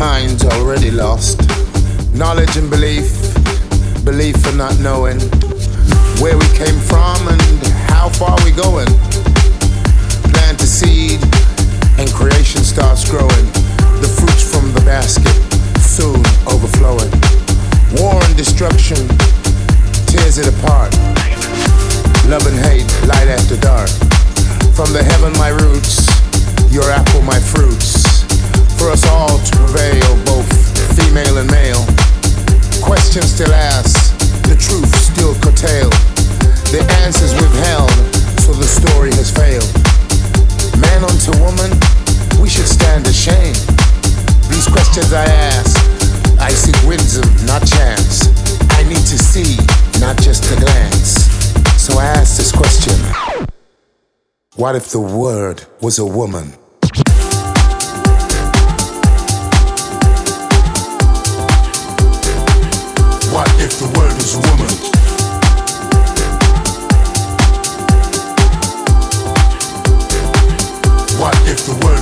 mind's already lost. Knowledge and belief, belief and not knowing where we came from and how far we're going. Plant a seed and creation starts growing. The fruits from the basket soon overflowing. War and destruction tears it apart. Love and hate, light after dark. From the heaven, my roots, your apple, my fruits. For us all to prevail, both female and male. Questions still asked, the truth still curtailed. The answers withheld, so the story has failed. Man unto woman, we should stand ashamed. These questions I ask, I seek wisdom, not chance. I need to see, not just a glance. So I ask this question What if the word was a woman? What if the word is a woman? What if the word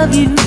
love you.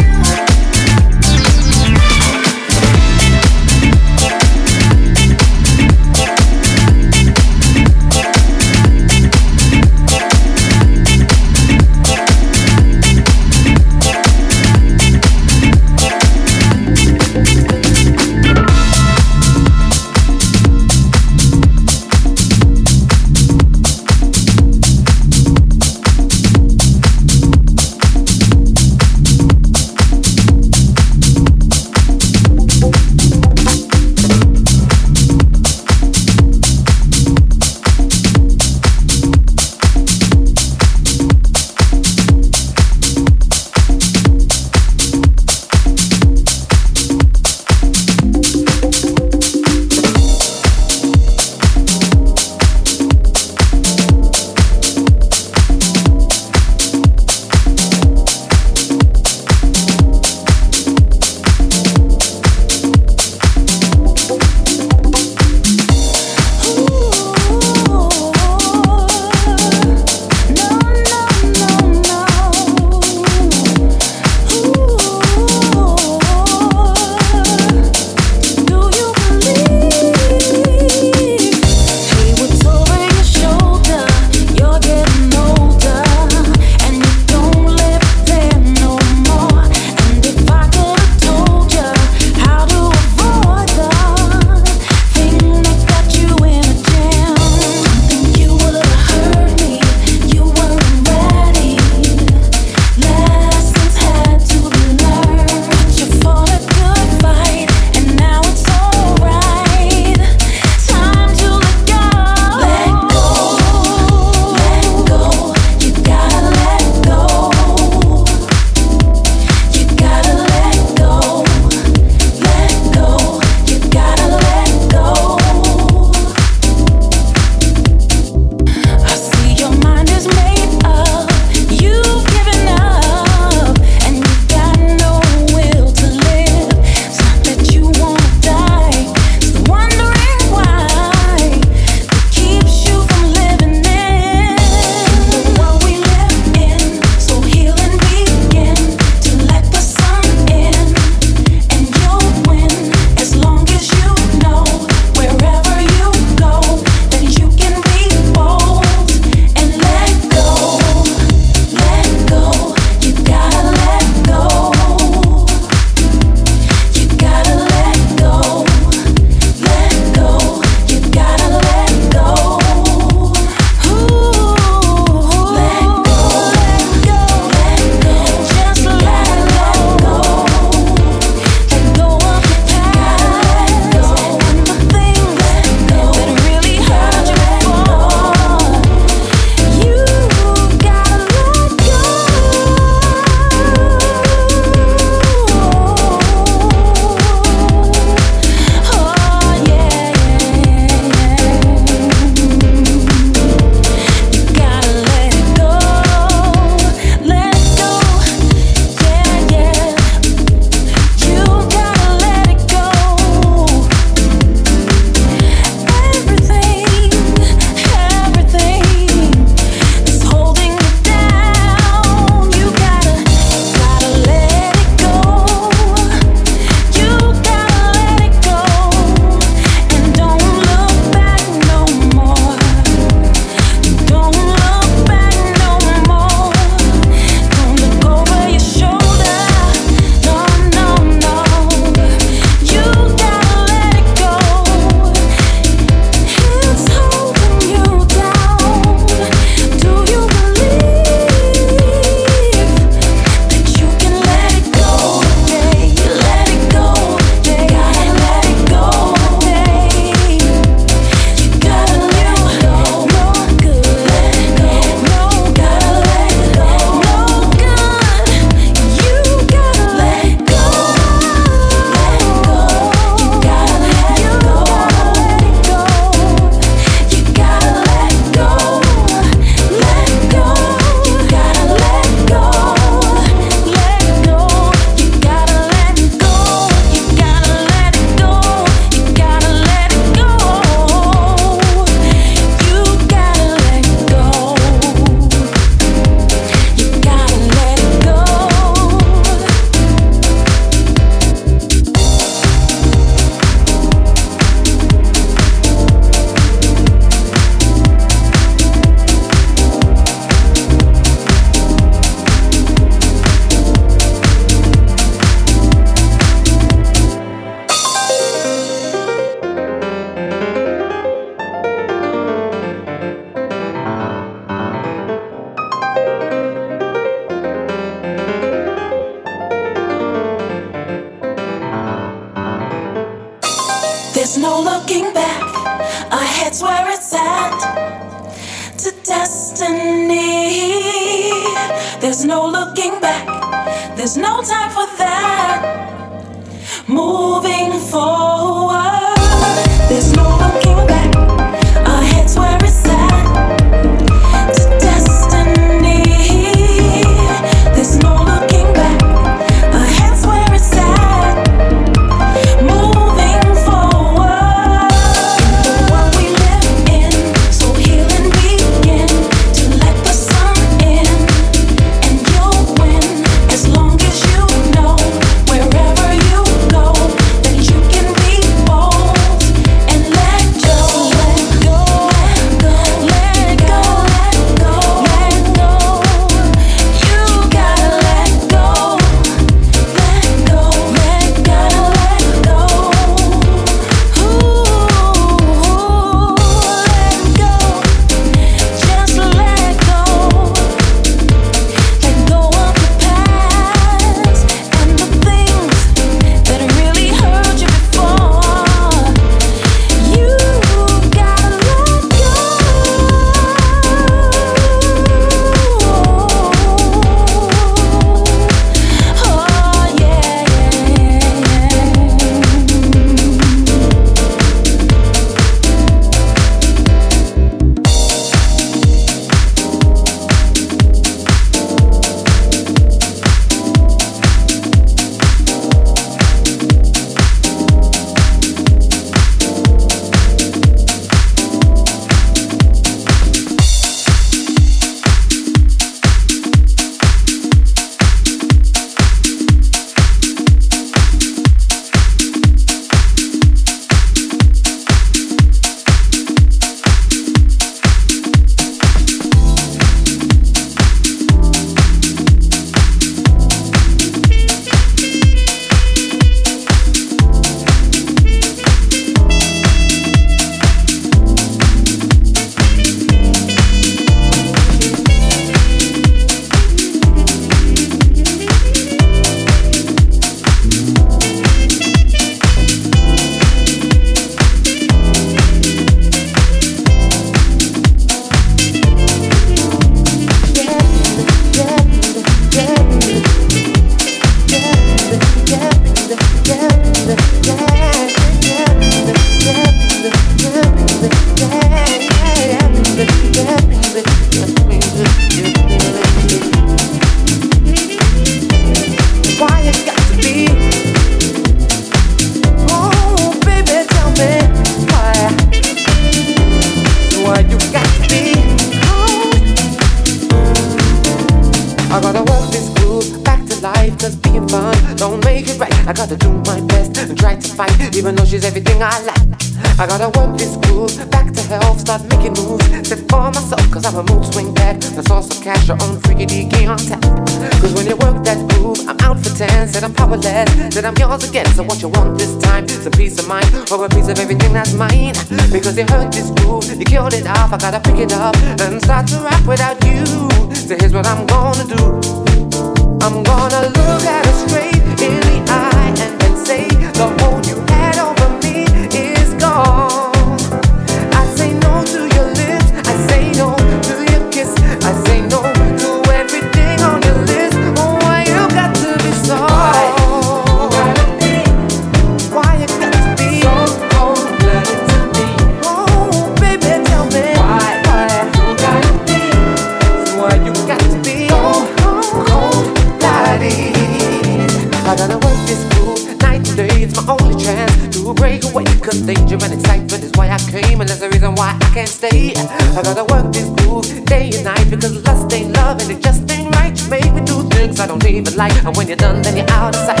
it just ain't right. You make me do things I don't even like. And when you're done, then you're out of sight.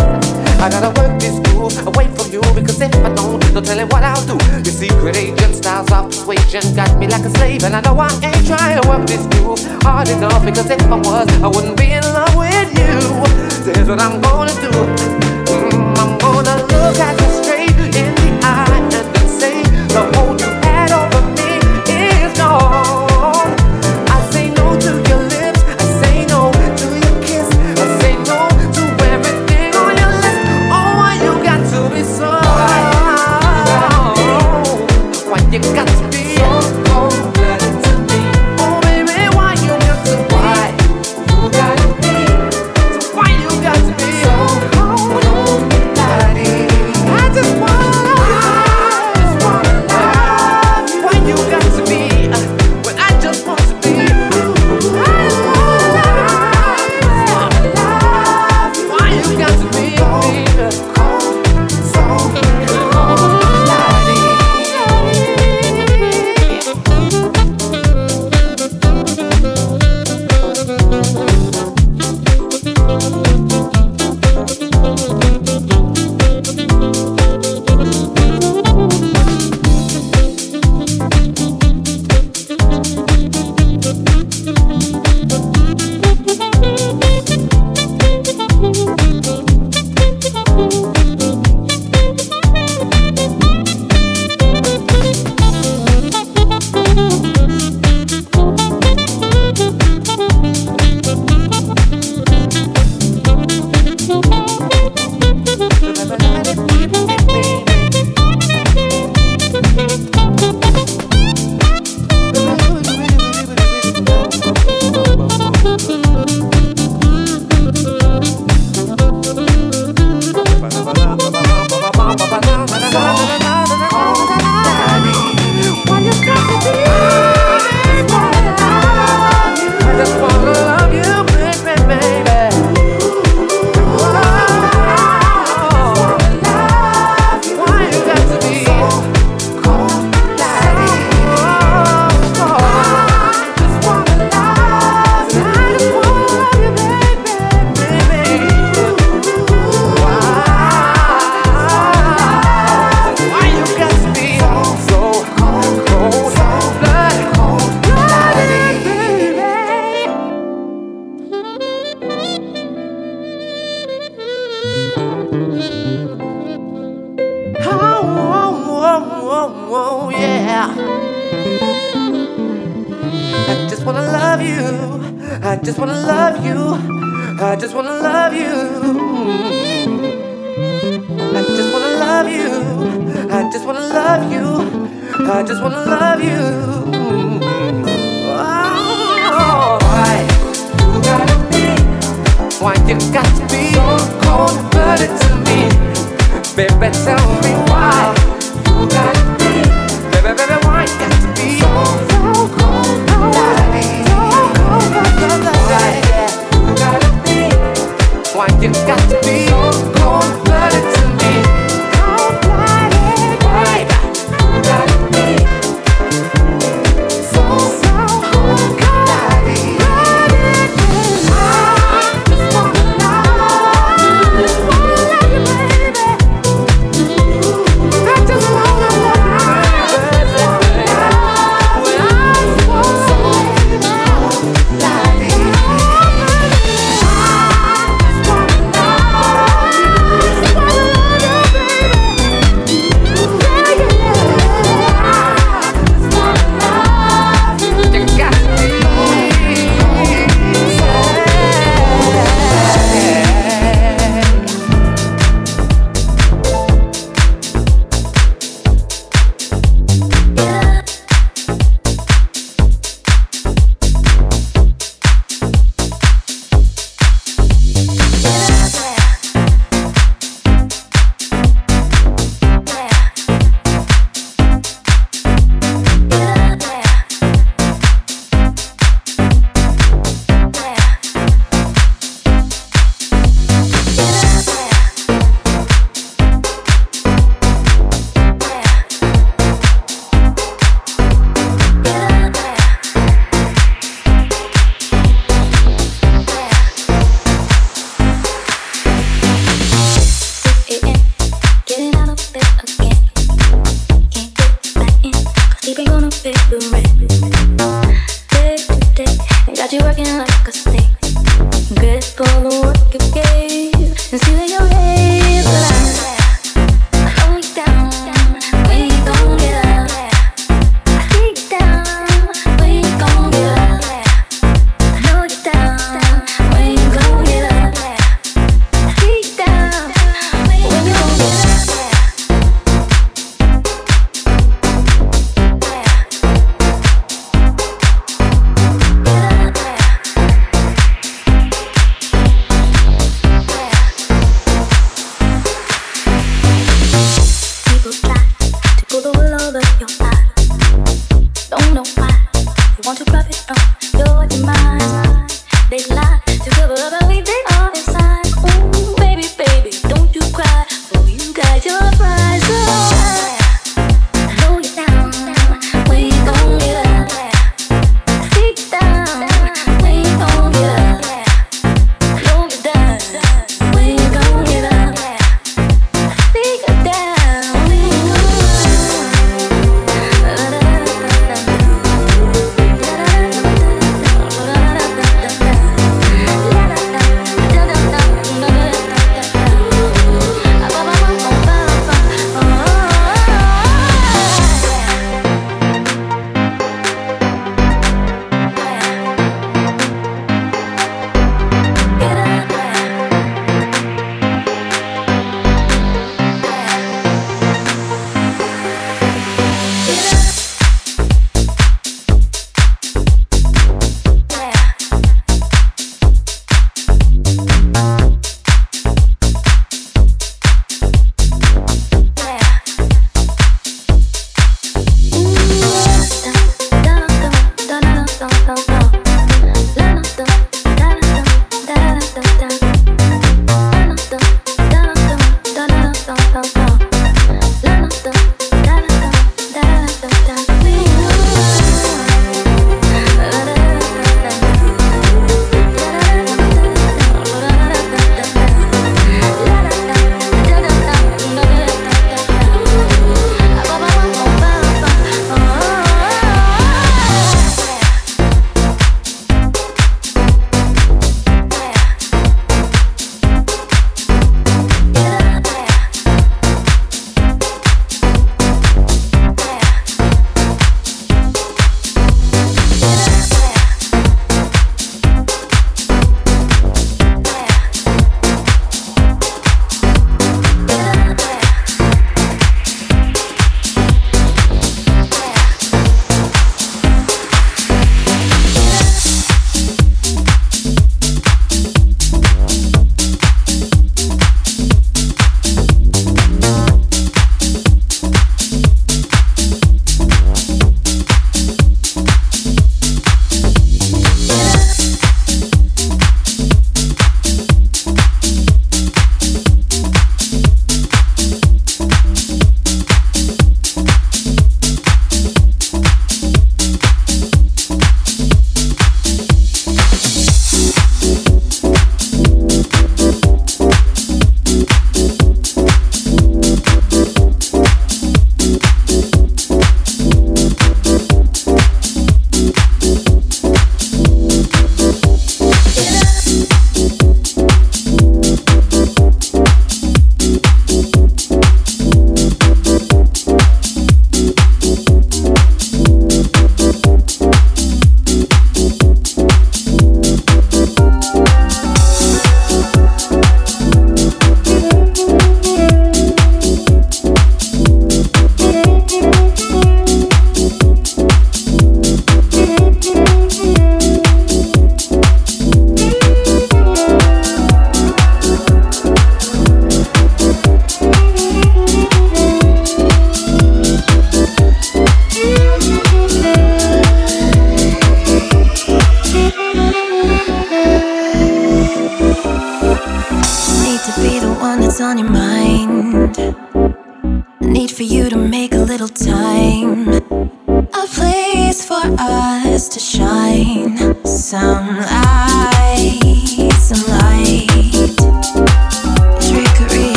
I gotta work this groove away from you because if I don't, don't tell him what I'll do. Your secret agent styles of persuasion got me like a slave, and I know I ain't trying to work this groove hard enough because if I was, I wouldn't be in love with you. So here's what I'm gonna do. Mm, I'm gonna look at this. just wanna love you. Oh, why you gotta be? Why you got to be so cold-blooded to me? Baby, tell me why you gotta.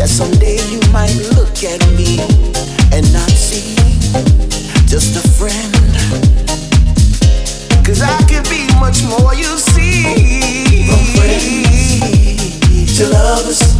That someday you might look at me? and not see just a friend. Cause I could be much more, you see. From friends to lovers,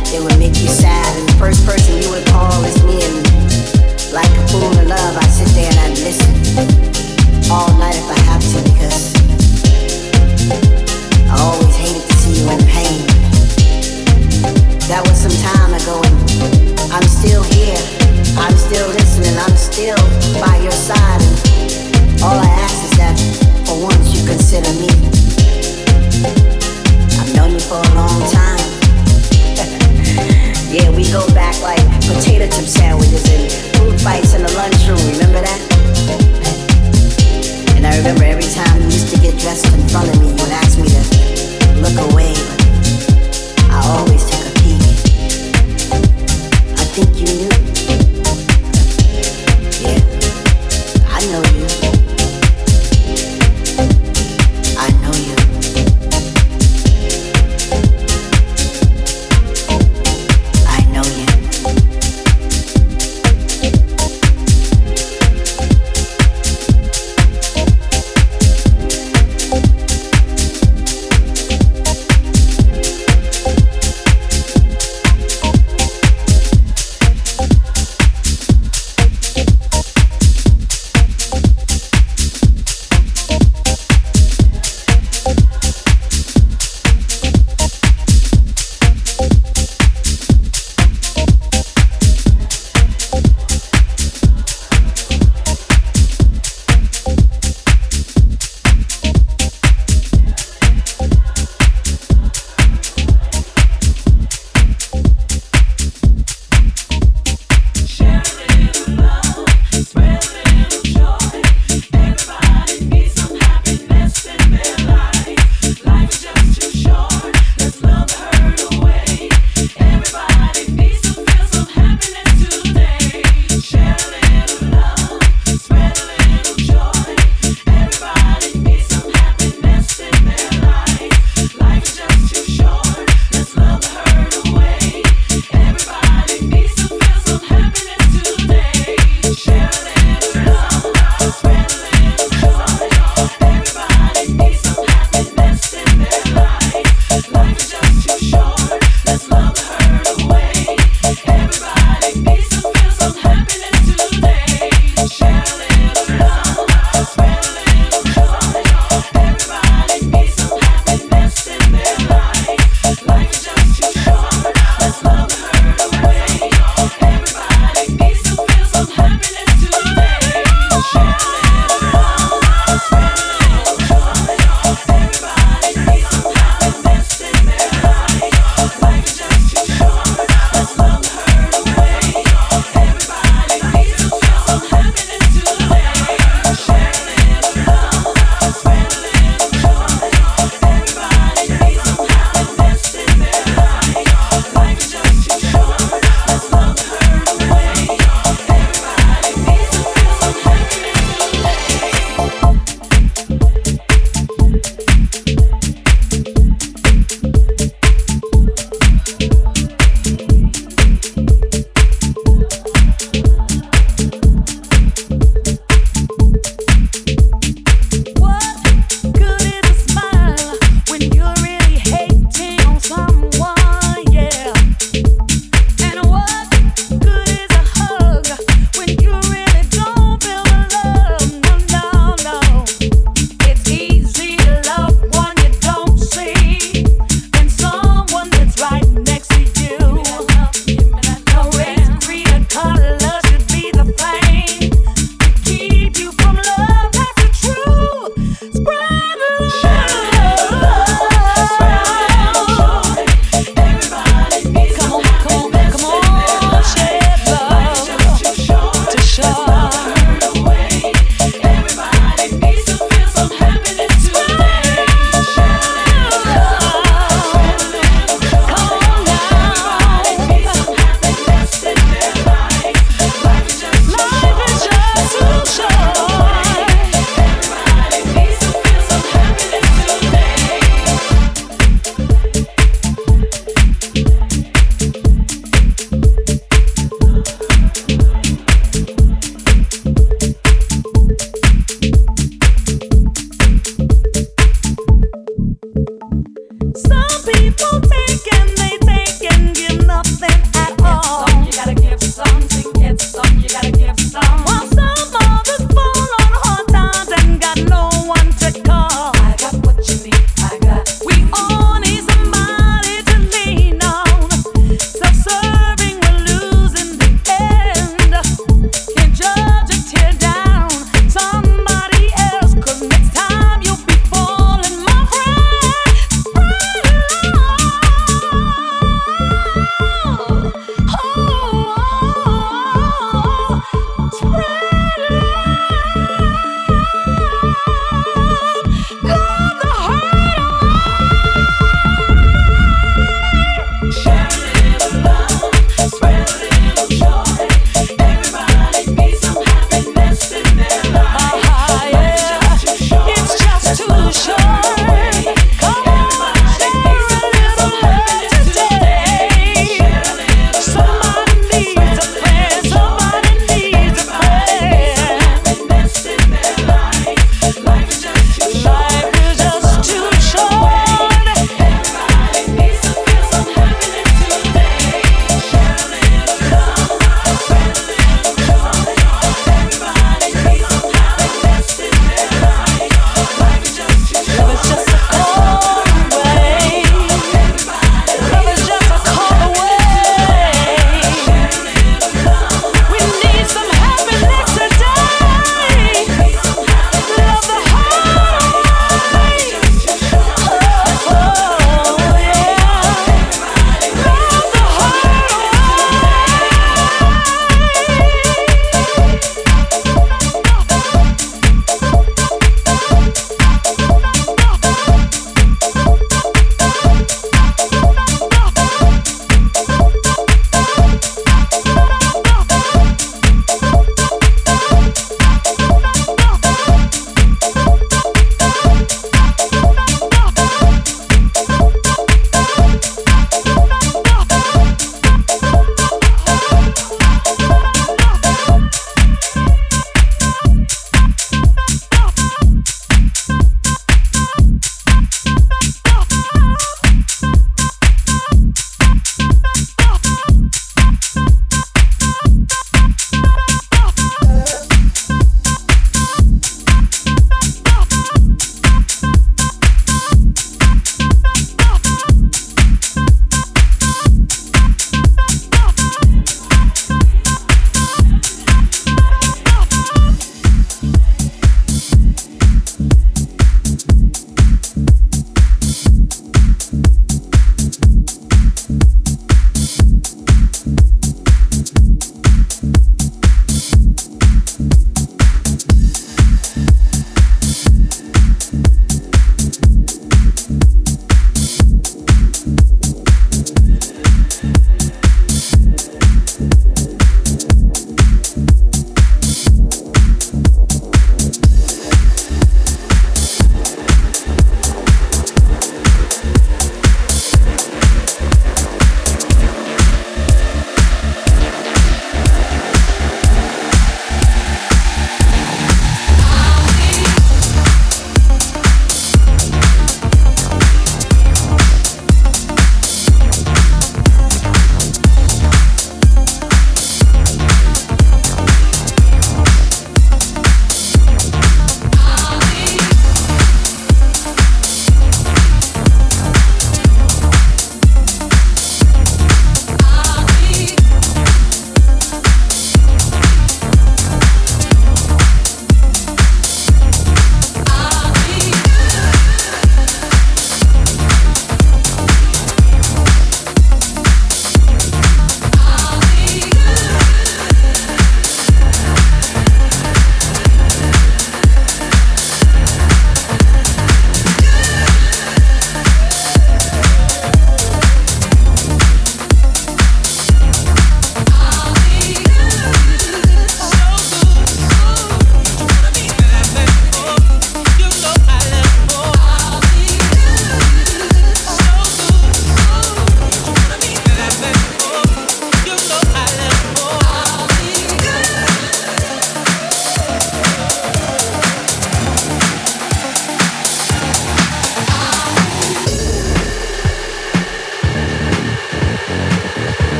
It would make you sad. And the first person you would call is me. And like a fool in love, I sit there and I listen all night if I have to because I always hated to see you in pain. That was some time ago, and I'm still here. I'm still listening. I'm still by your side. And all I ask is that for once you consider me. I've known you for a long time. Yeah, we go back like potato chip sandwiches and food fights in the lunchroom. Remember that? And I remember every time you used to get dressed in front of me, you would ask me to look away. I always took a peek. I think you knew.